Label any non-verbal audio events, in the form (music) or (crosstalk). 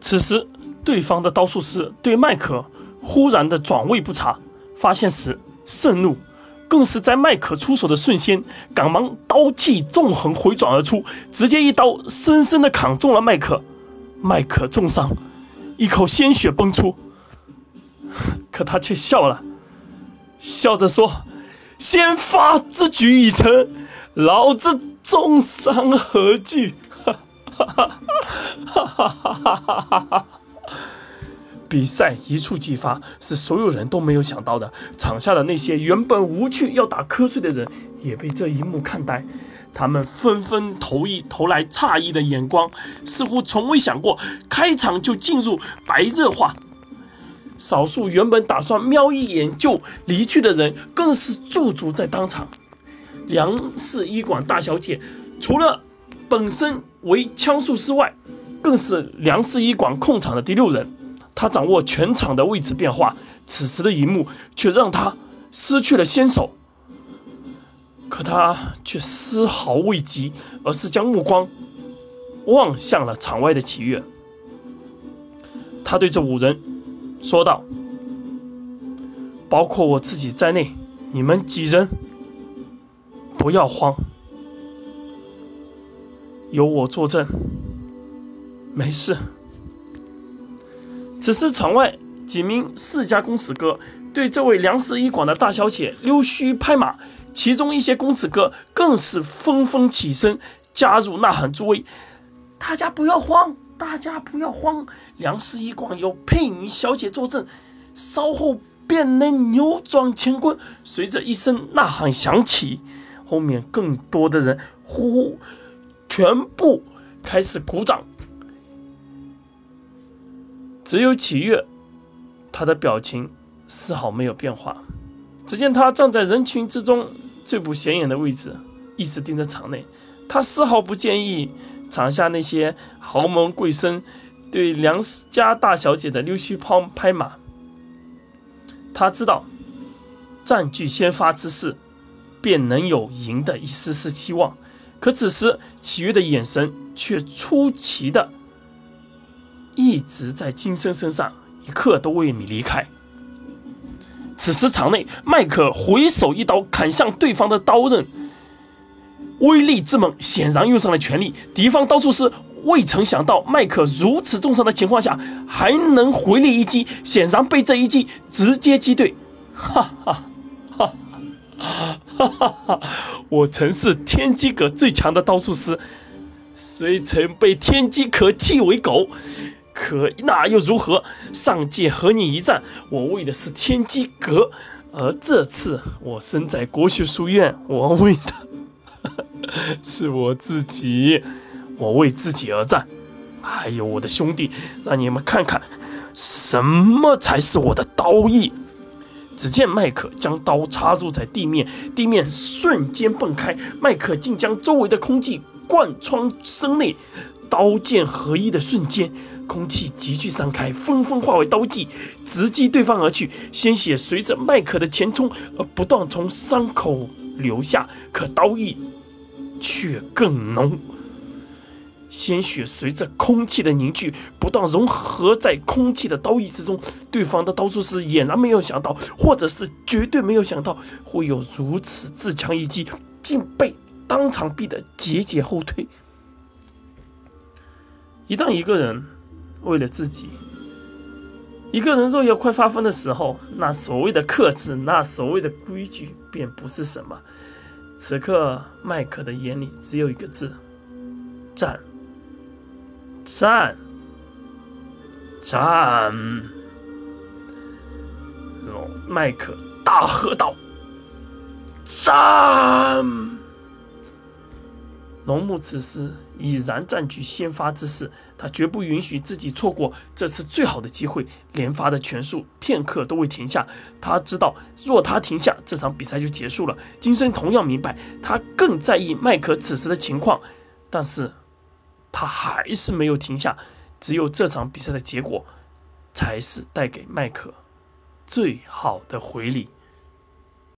此时，对方的刀术师对麦克忽然的转位不察发现时盛怒，更是在麦克出手的瞬间，赶忙刀气纵横回转而出，直接一刀深深的砍中了麦克，麦克重伤，一口鲜血崩出，可他却笑了，笑着说：“先发之举已成，老子重伤何惧？”哈哈哈哈哈哈哈！比赛一触即发，是所有人都没有想到的。场下的那些原本无趣要打瞌睡的人，也被这一幕看呆。他们纷纷投一投来诧异的眼光，似乎从未想过开场就进入白热化。少数原本打算瞄一眼就离去的人，更是驻足在当场。梁氏医馆大小姐，除了本身为枪术师外，更是梁氏医馆控场的第六人。他掌握全场的位置变化，此时的一幕却让他失去了先手。可他却丝毫未急，而是将目光望向了场外的齐月。他对这五人说道：“包括我自己在内，你们几人不要慌，有我作证，没事。”此时，场外几名世家公子哥对这位梁氏医馆的大小姐溜须拍马，其中一些公子哥更是纷纷起身加入呐喊助威。大家不要慌，大家不要慌，梁氏医馆有佩妮小姐坐镇，稍后便能扭转乾坤。随着一声呐喊响起，后面更多的人呼，全部开始鼓掌。只有启月，他的表情丝毫没有变化。只见他站在人群之中最不显眼的位置，一直盯着场内。他丝毫不介意场下那些豪门贵绅对梁家大小姐的溜须抛拍马。他知道占据先发之势，便能有赢的一丝丝期望。可此时启月的眼神却出奇的。一直在金生身上，一刻都未离开。此时场内，麦克回手一刀砍向对方的刀刃，威力之猛，显然用上了全力。敌方刀术师未曾想到麦克如此重伤的情况下还能回力一击，显然被这一击直接击对。哈哈哈哈哈哈！我曾是天机阁最强的刀术师，虽曾被天机阁弃为狗。可那又如何？上界和你一战，我为的是天机阁，而这次我身在国学书院，我为的 (laughs) 是我自己，我为自己而战，还有我的兄弟，让你们看看什么才是我的刀意。只见麦克将刀插入在地面，地面瞬间蹦开，麦克竟将周围的空气贯穿身内，刀剑合一的瞬间。空气急剧散开，纷纷化为刀迹，直击对方而去。鲜血随着麦克的前冲而不断从伤口流下，可刀意却更浓。鲜血随着空气的凝聚，不断融合在空气的刀意之中。对方的刀术师俨然没有想到，或者是绝对没有想到，会有如此自强一击，竟被当场逼得节节后退。一旦一个人。为了自己，一个人若要快发疯的时候，那所谓的克制，那所谓的规矩，便不是什么。此刻，麦克的眼里只有一个字：战，战，战！麦克大喝道：“战！”龙木此时。已然占据先发之势，他绝不允许自己错过这次最好的机会。连发的拳术片刻都未停下，他知道若他停下，这场比赛就结束了。金生同样明白，他更在意麦克此时的情况，但是他还是没有停下。只有这场比赛的结果，才是带给麦克最好的回礼。